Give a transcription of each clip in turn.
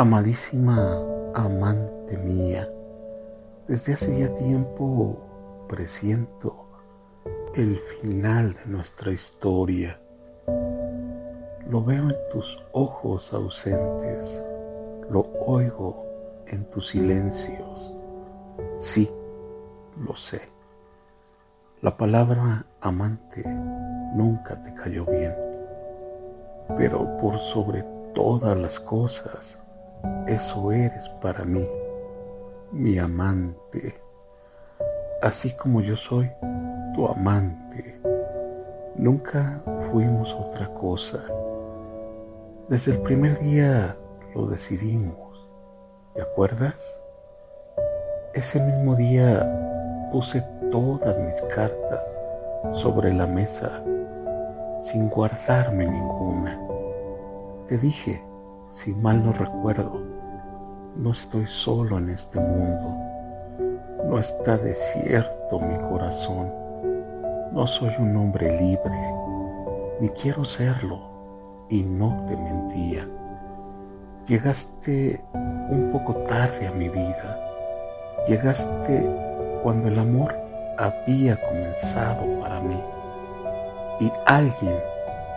Amadísima amante mía, desde hace ya tiempo presiento el final de nuestra historia. Lo veo en tus ojos ausentes, lo oigo en tus silencios. Sí, lo sé. La palabra amante nunca te cayó bien, pero por sobre todas las cosas, eso eres para mí, mi amante, así como yo soy tu amante. Nunca fuimos otra cosa. Desde el primer día lo decidimos. ¿Te acuerdas? Ese mismo día puse todas mis cartas sobre la mesa sin guardarme ninguna. Te dije, si mal no recuerdo, no estoy solo en este mundo. No está desierto mi corazón. No soy un hombre libre, ni quiero serlo, y no te mentía. Llegaste un poco tarde a mi vida. Llegaste cuando el amor había comenzado para mí. Y alguien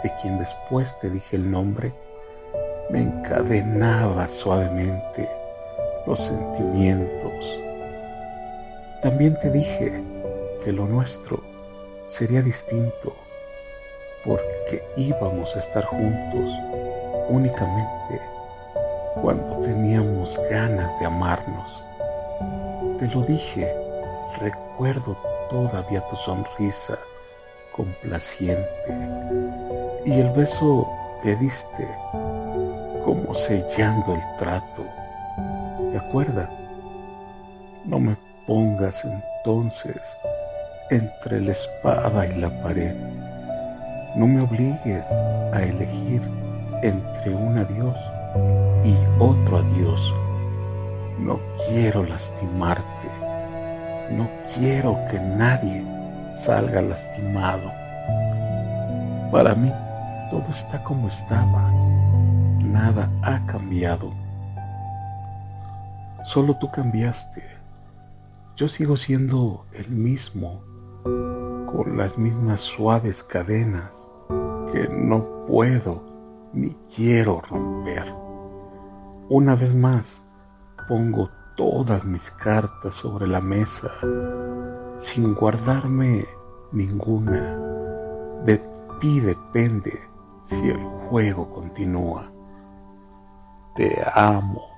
de quien después te dije el nombre, me encadenaba suavemente los sentimientos. También te dije que lo nuestro sería distinto porque íbamos a estar juntos únicamente cuando teníamos ganas de amarnos. Te lo dije, recuerdo todavía tu sonrisa complaciente y el beso que diste como sellando el trato. ¿Te acuerdas? No me pongas entonces entre la espada y la pared. No me obligues a elegir entre un adiós y otro adiós. No quiero lastimarte. No quiero que nadie salga lastimado. Para mí todo está como estaba nada ha cambiado. Solo tú cambiaste. Yo sigo siendo el mismo, con las mismas suaves cadenas que no puedo ni quiero romper. Una vez más, pongo todas mis cartas sobre la mesa sin guardarme ninguna. De ti depende si el juego continúa. Te amo.